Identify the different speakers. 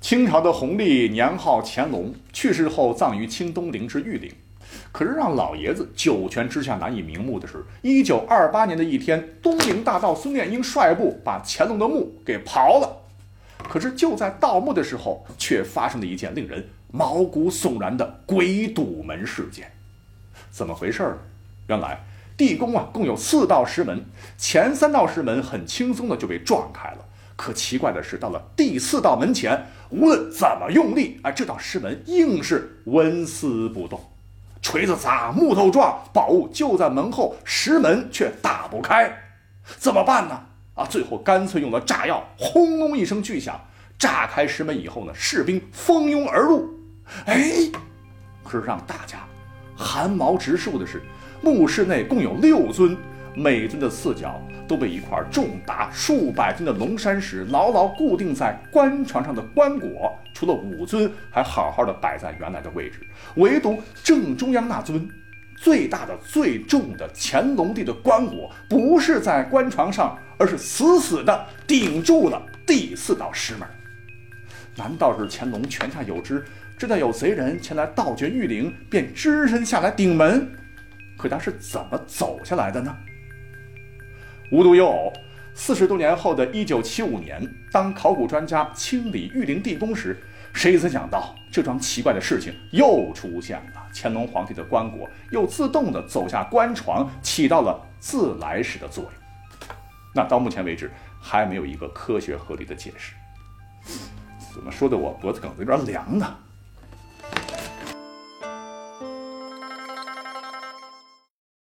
Speaker 1: 清朝的弘历年号乾隆，去世后葬于清东陵之玉陵。可是让老爷子九泉之下难以瞑目的是，一九二八年的一天，东陵大盗孙殿英率部把乾隆的墓给刨了。可是就在盗墓的时候，却发生了一件令人毛骨悚然的鬼堵门事件。怎么回事呢？原来地宫啊共有四道石门，前三道石门很轻松的就被撞开了。可奇怪的是，到了第四道门前，无论怎么用力，哎，这道石门硬是纹丝不动。锤子砸，木头撞，宝物就在门后，石门却打不开，怎么办呢？啊，最后干脆用了炸药，轰隆一声巨响，炸开石门以后呢，士兵蜂拥而入。哎，可是让大家寒毛直竖的是，墓室内共有六尊，每尊的四角都被一块重达数百斤的龙山石牢牢固定在棺床上的棺椁，除了五尊还好好的摆在原来的位置，唯独正中央那尊。最大的、最重的乾隆帝的棺椁，不是在棺床上，而是死死的顶住了第四道石门。难道是乾隆泉下有知，知道有贼人前来盗掘玉陵，便只身下来顶门？可他是怎么走下来的呢？无独有偶，四十多年后的一九七五年，当考古专家清理玉陵地宫时，谁曾想到，这桩奇怪的事情又出现了？乾隆皇帝的棺椁又自动的走下棺床，起到了自来石的作用。那到目前为止，还没有一个科学合理的解释。怎么说的我脖子梗子有点凉呢？